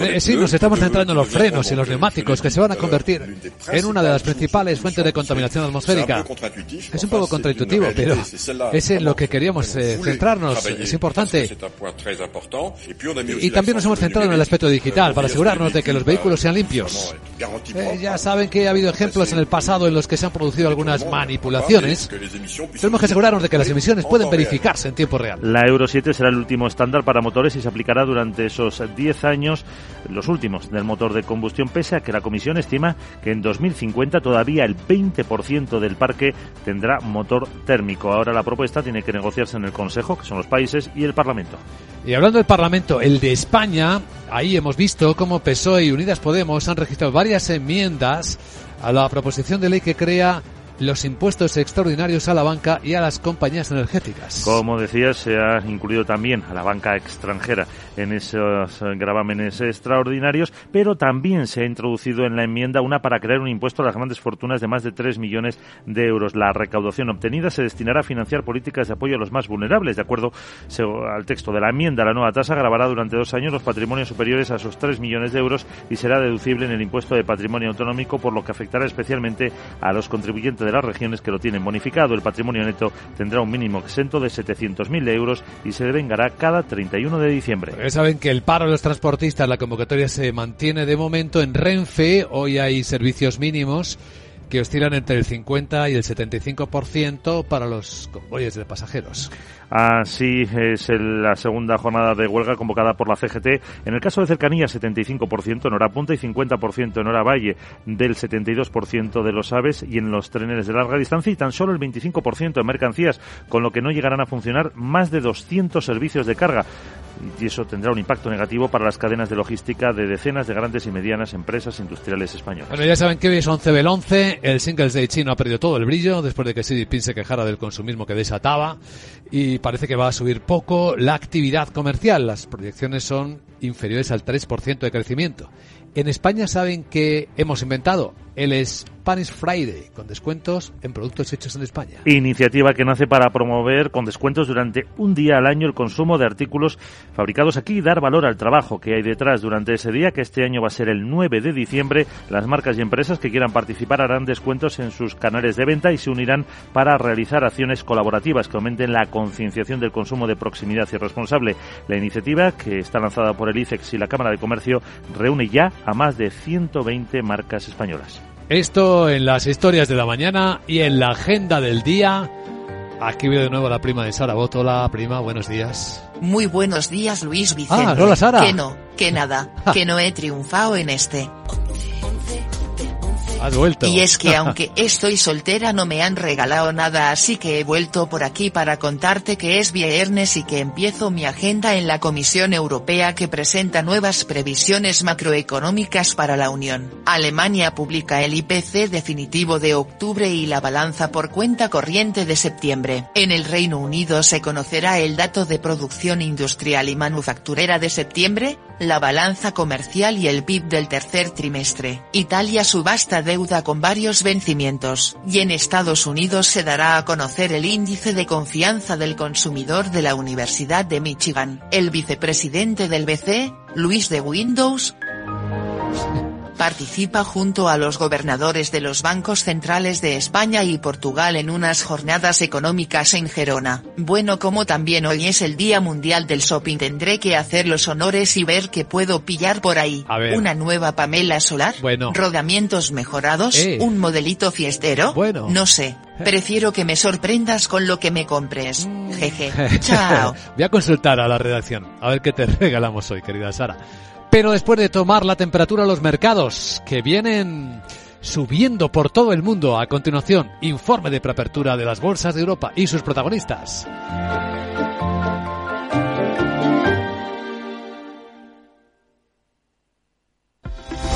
Eh, sí, nos estamos centrando en los frenos y los neumáticos que se van a convertir en una de las principales fuentes de contaminación atmosférica. Es un poco contraintuitivo, pero es en lo que queríamos eh, centrarnos. Es importante. Y también nos hemos centrado en el aspecto digital para asegurarnos de que los vehículos sean limpios. Eh, ya saben que ha habido ejemplos en el pasado en los que se han producido algunas manipulaciones. Tenemos que asegurarnos de que las emisiones pueden verificarse en tiempo real. La Euro 7 será el último estándar para motores y se aplicará durante esos 10 años, los últimos del motor de combustión, pese a que la Comisión estima que en 2050 todavía el 20% del parque tendrá motor térmico. Ahora la propuesta tiene que negociarse en el Consejo, que son los países, y el Parlamento. Y hablando del Parlamento, el de España, ahí hemos visto cómo PSOE y Unidas Podemos han registrado varias enmiendas a la proposición de ley que crea los impuestos extraordinarios a la banca y a las compañías energéticas. Como decía, se ha incluido también a la banca extranjera en esos gravámenes extraordinarios, pero también se ha introducido en la enmienda una para crear un impuesto a las grandes fortunas de más de 3 millones de euros. La recaudación obtenida se destinará a financiar políticas de apoyo a los más vulnerables. De acuerdo al texto de la enmienda, la nueva tasa grabará durante dos años los patrimonios superiores a esos 3 millones de euros y será deducible en el impuesto de patrimonio autonómico, por lo que afectará especialmente a los contribuyentes de las regiones que lo tienen bonificado. El patrimonio neto tendrá un mínimo exento de 700.000 euros y se devengará cada 31 de diciembre. Ya saben que el paro de los transportistas, la convocatoria se mantiene de momento en Renfe. Hoy hay servicios mínimos que oscilan entre el 50 y el 75% para los convoyes de pasajeros. Así es la segunda jornada de huelga convocada por la CGT. En el caso de cercanía, 75% en hora punta y 50% en hora valle, del 72% de los aves y en los trenes de larga distancia y tan solo el 25% en mercancías, con lo que no llegarán a funcionar más de 200 servicios de carga y eso tendrá un impacto negativo para las cadenas de logística de decenas de grandes y medianas empresas industriales españolas. Bueno, ya saben que hoy es 11 del 11, el Singles Day chino ha perdido todo el brillo después de que Xi Jinping se quejara del consumismo que desataba y parece que va a subir poco la actividad comercial. Las proyecciones son inferiores al 3% de crecimiento. En España saben que hemos inventado el Spanish Friday, con descuentos en productos hechos en España. Iniciativa que nace para promover con descuentos durante un día al año el consumo de artículos fabricados aquí y dar valor al trabajo que hay detrás durante ese día, que este año va a ser el 9 de diciembre. Las marcas y empresas que quieran participar harán descuentos en sus canales de venta y se unirán para realizar acciones colaborativas que aumenten la concienciación del consumo de proximidad y responsable. La iniciativa, que está lanzada por el ICEX y la Cámara de Comercio, reúne ya a más de 120 marcas españolas. Esto en las historias de la mañana y en la agenda del día. Aquí veo de nuevo la prima de Sara Botola. Prima, buenos días. Muy buenos días, Luis Vicente. Ah, hola, Sara. Que no, que nada, que no he triunfado en este. Has vuelto. Y es que aunque estoy soltera no me han regalado nada así que he vuelto por aquí para contarte que es viernes y que empiezo mi agenda en la Comisión Europea que presenta nuevas previsiones macroeconómicas para la Unión. Alemania publica el IPC definitivo de octubre y la balanza por cuenta corriente de septiembre. En el Reino Unido se conocerá el dato de producción industrial y manufacturera de septiembre, la balanza comercial y el PIB del tercer trimestre. Italia subasta deuda con varios vencimientos. Y en Estados Unidos se dará a conocer el índice de confianza del consumidor de la Universidad de Michigan. El vicepresidente del BC, Luis de Windows, participa junto a los gobernadores de los bancos centrales de España y Portugal en unas jornadas económicas en Gerona. Bueno como también hoy es el Día Mundial del Shopping tendré que hacer los honores y ver qué puedo pillar por ahí. Una nueva Pamela Solar. Bueno. Rodamientos mejorados. Eh. Un modelito fiestero. Bueno. No sé. Prefiero que me sorprendas con lo que me compres. Mm. Jeje. Chao. Voy a consultar a la redacción, a ver qué te regalamos hoy, querida Sara. Pero después de tomar la temperatura los mercados, que vienen subiendo por todo el mundo, a continuación, informe de preapertura de las bolsas de Europa y sus protagonistas.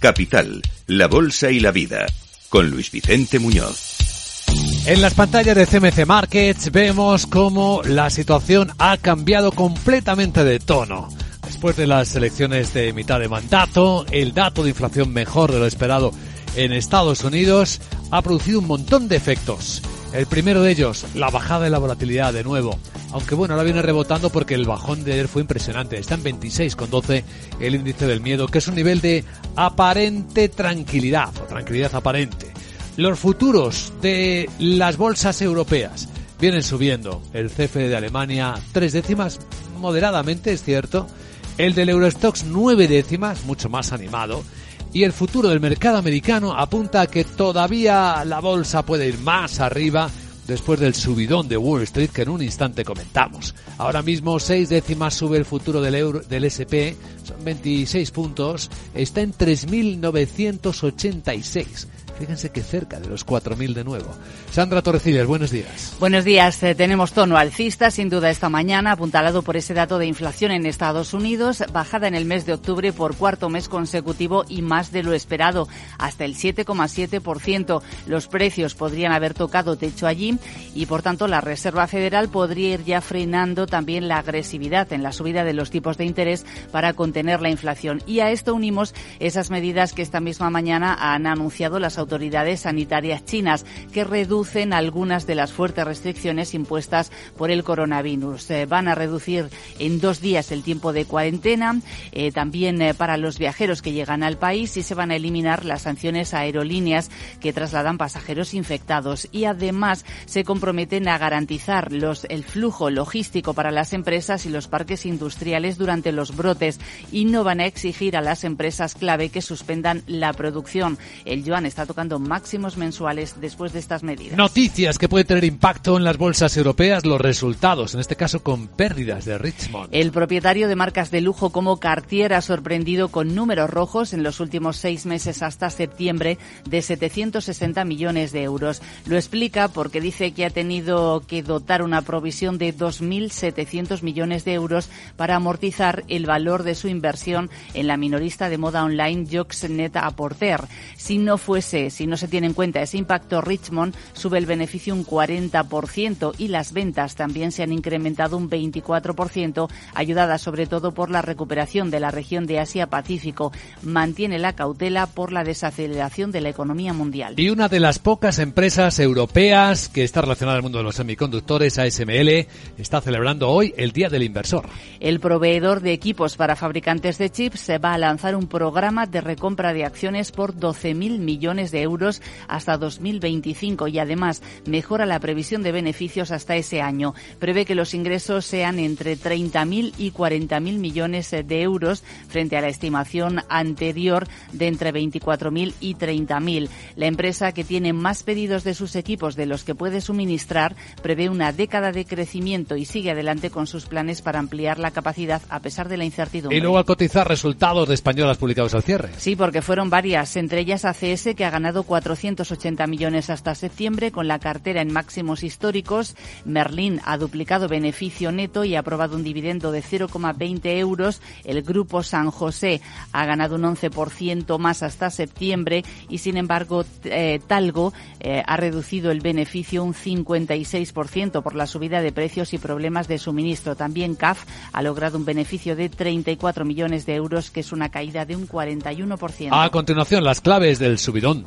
Capital, la Bolsa y la Vida, con Luis Vicente Muñoz. En las pantallas de CMC Markets vemos cómo la situación ha cambiado completamente de tono. Después de las elecciones de mitad de mandato, el dato de inflación mejor de lo esperado en Estados Unidos ha producido un montón de efectos. El primero de ellos, la bajada de la volatilidad de nuevo. Aunque bueno, ahora viene rebotando porque el bajón de ayer fue impresionante. Está en 26,12 el índice del miedo, que es un nivel de aparente tranquilidad o tranquilidad aparente. Los futuros de las bolsas europeas vienen subiendo. El CFE de Alemania tres décimas, moderadamente es cierto. El del Eurostox nueve décimas, mucho más animado. Y el futuro del mercado americano apunta a que todavía la bolsa puede ir más arriba después del subidón de Wall Street que en un instante comentamos. Ahora mismo seis décimas sube el futuro del, euro, del SP, son 26 puntos, está en 3.986. Fíjense que cerca de los 4.000 de nuevo. Sandra Torrecillas, buenos días. Buenos días. Eh, tenemos tono alcista, sin duda, esta mañana, apuntalado por ese dato de inflación en Estados Unidos, bajada en el mes de octubre por cuarto mes consecutivo y más de lo esperado, hasta el 7,7%. Los precios podrían haber tocado techo allí y, por tanto, la Reserva Federal podría ir ya frenando también la agresividad en la subida de los tipos de interés para contener la inflación. Y a esto unimos esas medidas que esta misma mañana han anunciado las autoridades autoridades sanitarias chinas que reducen algunas de las fuertes restricciones impuestas por el coronavirus. Eh, van a reducir en dos días el tiempo de cuarentena, eh, también eh, para los viajeros que llegan al país y se van a eliminar las sanciones a aerolíneas que trasladan pasajeros infectados y además se comprometen a garantizar los, el flujo logístico para las empresas y los parques industriales durante los brotes y no van a exigir a las empresas clave que suspendan la producción. El yuan está tocando máximos mensuales después de estas medidas. Noticias que pueden tener impacto en las bolsas europeas, los resultados, en este caso con pérdidas de Richmond. El propietario de marcas de lujo como Cartier ha sorprendido con números rojos en los últimos seis meses hasta septiembre de 760 millones de euros. Lo explica porque dice que ha tenido que dotar una provisión de 2.700 millones de euros para amortizar el valor de su inversión en la minorista de moda online Joxnet Aporter. Si no fuese si no se tiene en cuenta ese impacto, Richmond sube el beneficio un 40% y las ventas también se han incrementado un 24%, ayudadas sobre todo por la recuperación de la región de Asia-Pacífico. Mantiene la cautela por la desaceleración de la economía mundial. Y una de las pocas empresas europeas que está relacionada al mundo de los semiconductores, ASML, está celebrando hoy el Día del Inversor. El proveedor de equipos para fabricantes de chips se va a lanzar un programa de recompra de acciones por 12.000 millones millones de euros hasta 2025 y además mejora la previsión de beneficios hasta ese año. Prevé que los ingresos sean entre 30.000 y 40.000 millones de euros frente a la estimación anterior de entre 24.000 y 30.000. La empresa que tiene más pedidos de sus equipos de los que puede suministrar prevé una década de crecimiento y sigue adelante con sus planes para ampliar la capacidad a pesar de la incertidumbre. Y luego al cotizar resultados de españolas publicados al cierre. Sí, porque fueron varias, entre ellas ACS que ha ganado 480 millones hasta septiembre con la cartera en máximos históricos. Merlin ha duplicado beneficio neto y ha aprobado un dividendo de 0,20 euros. El grupo San José ha ganado un 11% más hasta septiembre y sin embargo eh, Talgo eh, ha reducido el beneficio un 56% por la subida de precios y problemas de suministro. También CAF ha logrado un beneficio de 34 millones de euros, que es una caída de un 41%. A continuación, las claves del subidón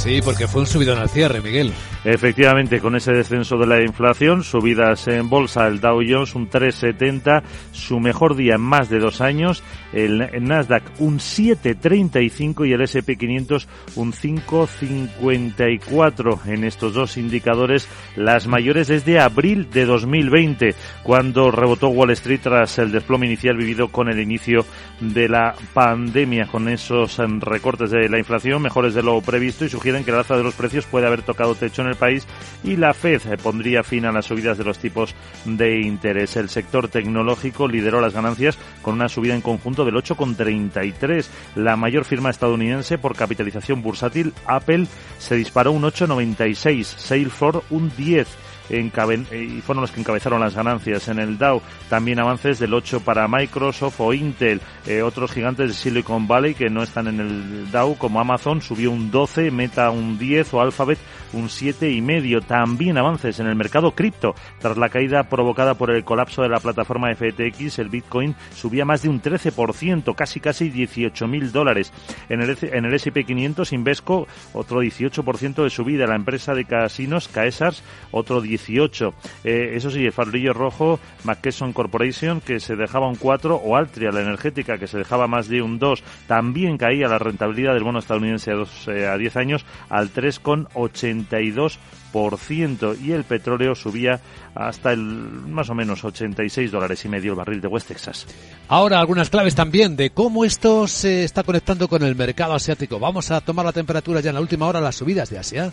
Sí, porque fue un subidón al cierre, Miguel. Efectivamente, con ese descenso de la inflación, subidas en bolsa, el Dow Jones un 3,70, su mejor día en más de dos años, el Nasdaq un 7,35 y el S&P 500 un 5,54. En estos dos indicadores, las mayores desde abril de 2020, cuando rebotó Wall Street tras el desplome inicial vivido con el inicio de la pandemia, con esos recortes de la inflación mejores de lo previsto y sugiere que el alza de los precios puede haber tocado techo en el país y la Fed eh, pondría fin a las subidas de los tipos de interés. El sector tecnológico lideró las ganancias con una subida en conjunto del 8,33. La mayor firma estadounidense por capitalización bursátil, Apple, se disparó un 8,96. Salesforce un 10 y fueron los que encabezaron las ganancias en el Dow. También avances del 8 para Microsoft o Intel. Eh, otros gigantes de Silicon Valley que no están en el Dow, como Amazon, subió un 12, Meta un 10 o Alphabet un 7 y medio. También avances en el mercado cripto. Tras la caída provocada por el colapso de la plataforma FTX, el Bitcoin subía más de un 13%, casi casi 18 mil dólares. En el, en el S&P 500, Invesco, otro 18% de subida. La empresa de casinos, Caesars, otro 10 18. Eh, eso sí, el farolillo rojo, McKesson Corporation, que se dejaba un 4, o Altria, la energética, que se dejaba más de un 2. También caía la rentabilidad del bono estadounidense a, dos, eh, a 10 años al 3,82% y el petróleo subía hasta el más o menos 86 dólares y medio el barril de West Texas. Ahora algunas claves también de cómo esto se está conectando con el mercado asiático. Vamos a tomar la temperatura ya en la última hora, las subidas de Asia.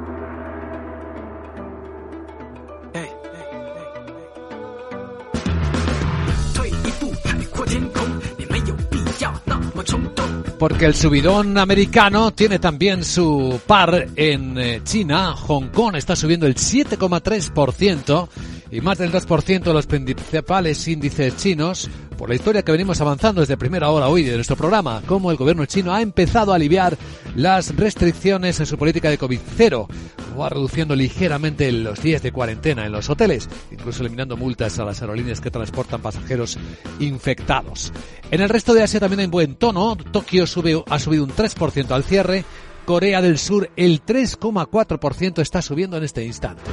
Porque el subidón americano tiene también su par en eh, China. Hong Kong está subiendo el 7,3% y más del 2% de los principales índices chinos por la historia que venimos avanzando desde primera hora hoy de nuestro programa, cómo el gobierno chino ha empezado a aliviar las restricciones en su política de COVID-0, va reduciendo ligeramente los días de cuarentena en los hoteles, incluso eliminando multas a las aerolíneas que transportan pasajeros infectados. En el resto de Asia también en buen tono, Tokio sube, ha subido un 3% al cierre, Corea del Sur el 3,4% está subiendo en este instante.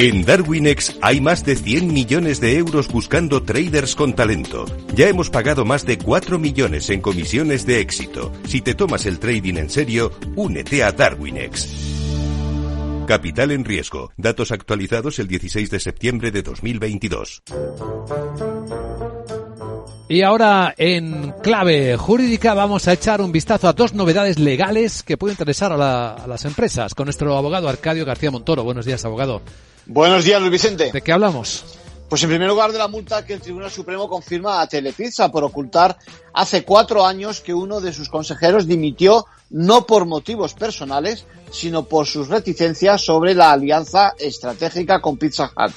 En Darwinex hay más de 100 millones de euros buscando traders con talento. Ya hemos pagado más de 4 millones en comisiones de éxito. Si te tomas el trading en serio, únete a Darwinex. Capital en riesgo. Datos actualizados el 16 de septiembre de 2022. Y ahora en clave jurídica vamos a echar un vistazo a dos novedades legales que pueden interesar a, la- a las empresas con nuestro abogado Arcadio García Montoro. Buenos días, abogado. Buenos días, Luis Vicente. ¿De qué hablamos? Pues en primer lugar de la multa que el Tribunal Supremo confirma a Telepizza por ocultar hace cuatro años que uno de sus consejeros dimitió no por motivos personales, sino por sus reticencias sobre la alianza estratégica con Pizza Hut.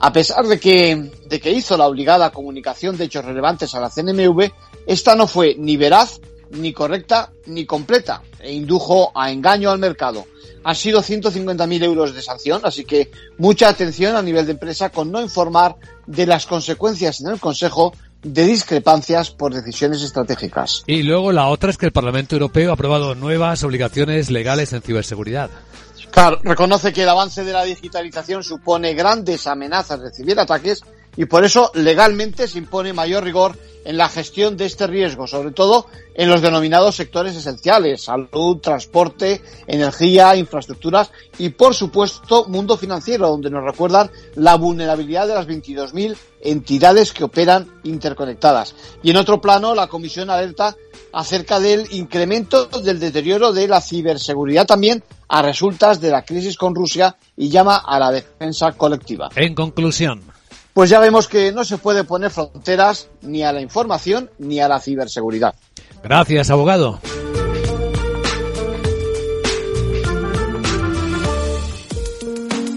A pesar de que, de que hizo la obligada comunicación de hechos relevantes a la CNMV, esta no fue ni veraz, ni correcta, ni completa, e indujo a engaño al mercado. Han sido 150.000 euros de sanción, así que mucha atención a nivel de empresa con no informar de las consecuencias en el Consejo de discrepancias por decisiones estratégicas. Y luego la otra es que el Parlamento Europeo ha aprobado nuevas obligaciones legales en ciberseguridad. Claro, reconoce que el avance de la digitalización supone grandes amenazas de ciberataques y por eso legalmente se impone mayor rigor en la gestión de este riesgo, sobre todo en los denominados sectores esenciales, salud, transporte, energía, infraestructuras y por supuesto mundo financiero, donde nos recuerdan la vulnerabilidad de las 22.000 entidades que operan interconectadas. Y en otro plano, la Comisión alerta acerca del incremento del deterioro de la ciberseguridad también a resultas de la crisis con Rusia y llama a la defensa colectiva. En conclusión, Pues ya vemos que no se puede poner fronteras ni a la información ni a la ciberseguridad. gracias, abogado.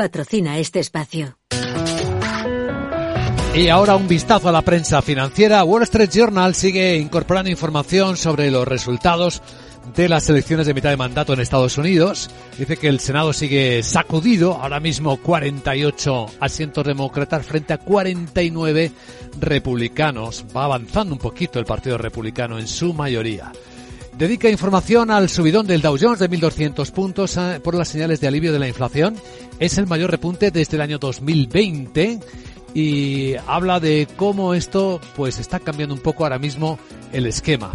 patrocina este espacio. Y ahora un vistazo a la prensa financiera. Wall Street Journal sigue incorporando información sobre los resultados de las elecciones de mitad de mandato en Estados Unidos. Dice que el Senado sigue sacudido, ahora mismo 48 asientos demócratas frente a 49 republicanos. Va avanzando un poquito el Partido Republicano en su mayoría. Dedica información al subidón del Dow Jones de 1.200 puntos eh, por las señales de alivio de la inflación. Es el mayor repunte desde el año 2020 y habla de cómo esto pues está cambiando un poco ahora mismo el esquema.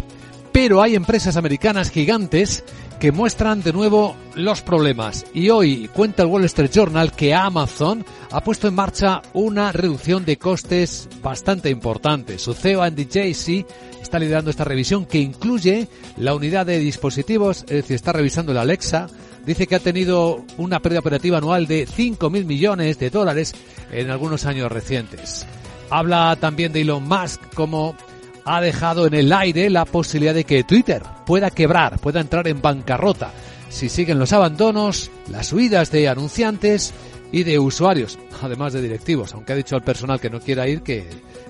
Pero hay empresas americanas gigantes que muestran de nuevo los problemas. Y hoy cuenta el Wall Street Journal que Amazon ha puesto en marcha una reducción de costes bastante importante. Su CEO Andy Jassy está liderando esta revisión que incluye la unidad de dispositivos, es decir, está revisando el Alexa. Dice que ha tenido una pérdida operativa anual de 5.000 millones de dólares en algunos años recientes. Habla también de Elon Musk como ha dejado en el aire la posibilidad de que Twitter pueda quebrar, pueda entrar en bancarrota si siguen los abandonos, las huidas de anunciantes y de usuarios, además de directivos, aunque ha dicho al personal que no quiera ir que,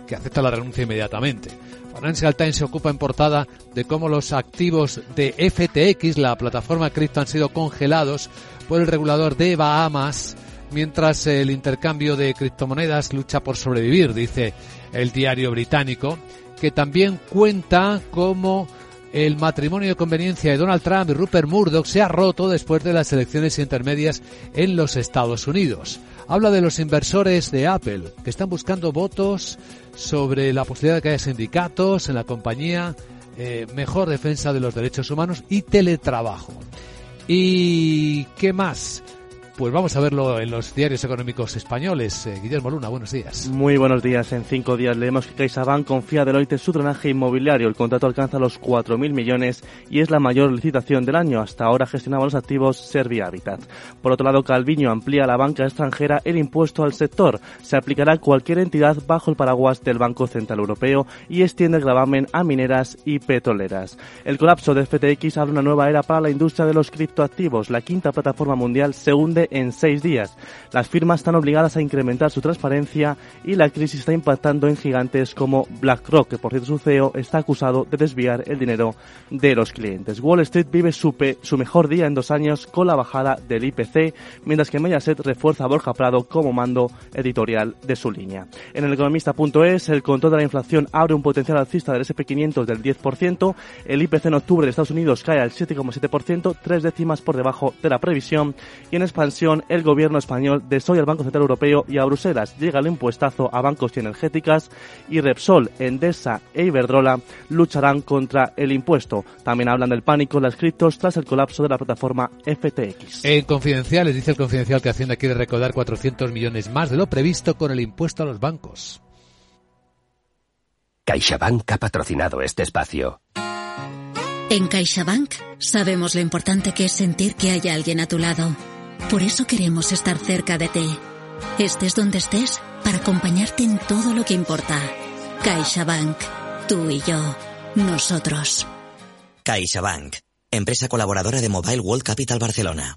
que acepta la renuncia inmediatamente. Financial Times se ocupa en portada de cómo los activos de FTX, la plataforma cripto, han sido congelados por el regulador de Bahamas, mientras el intercambio de criptomonedas lucha por sobrevivir, dice el diario británico que también cuenta cómo el matrimonio de conveniencia de Donald Trump y Rupert Murdoch se ha roto después de las elecciones intermedias en los Estados Unidos. Habla de los inversores de Apple que están buscando votos sobre la posibilidad de que haya sindicatos en la compañía, eh, mejor defensa de los derechos humanos y teletrabajo. ¿Y qué más? Pues vamos a verlo en los diarios económicos españoles. Eh, Guillermo Luna, buenos días. Muy buenos días. En cinco días leemos que CaixaBank confía a Deloitte su drenaje inmobiliario. El contrato alcanza los 4.000 millones y es la mayor licitación del año. Hasta ahora gestionaba los activos Servia Habitat. Por otro lado, Calviño amplía a la banca extranjera el impuesto al sector. Se aplicará a cualquier entidad bajo el paraguas del Banco Central Europeo y extiende el gravamen a mineras y petroleras. El colapso de FTX abre una nueva era para la industria de los criptoactivos. La quinta plataforma mundial se hunde en seis días. Las firmas están obligadas a incrementar su transparencia y la crisis está impactando en gigantes como BlackRock, que por cierto su CEO está acusado de desviar el dinero de los clientes. Wall Street vive su, su mejor día en dos años con la bajada del IPC, mientras que Mediaset refuerza a Borja Prado como mando editorial de su línea. En el economista.es, el control de la inflación abre un potencial alcista del SP500 del 10%, el IPC en octubre de Estados Unidos cae al 7,7%, tres décimas por debajo de la previsión, y en expansión el gobierno español desoye al Banco Central Europeo y a Bruselas llega el impuestazo a bancos y energéticas y Repsol, Endesa e Iberdrola lucharán contra el impuesto. También hablan del pánico en las criptos tras el colapso de la plataforma FTX. En Confidencial, les dice el Confidencial que Hacienda quiere recaudar 400 millones más de lo previsto con el impuesto a los bancos. CaixaBank ha patrocinado este espacio. En CaixaBank sabemos lo importante que es sentir que hay alguien a tu lado. Por eso queremos estar cerca de ti. Estés donde estés para acompañarte en todo lo que importa. CaixaBank. Tú y yo. Nosotros. CaixaBank. Empresa colaboradora de Mobile World Capital Barcelona.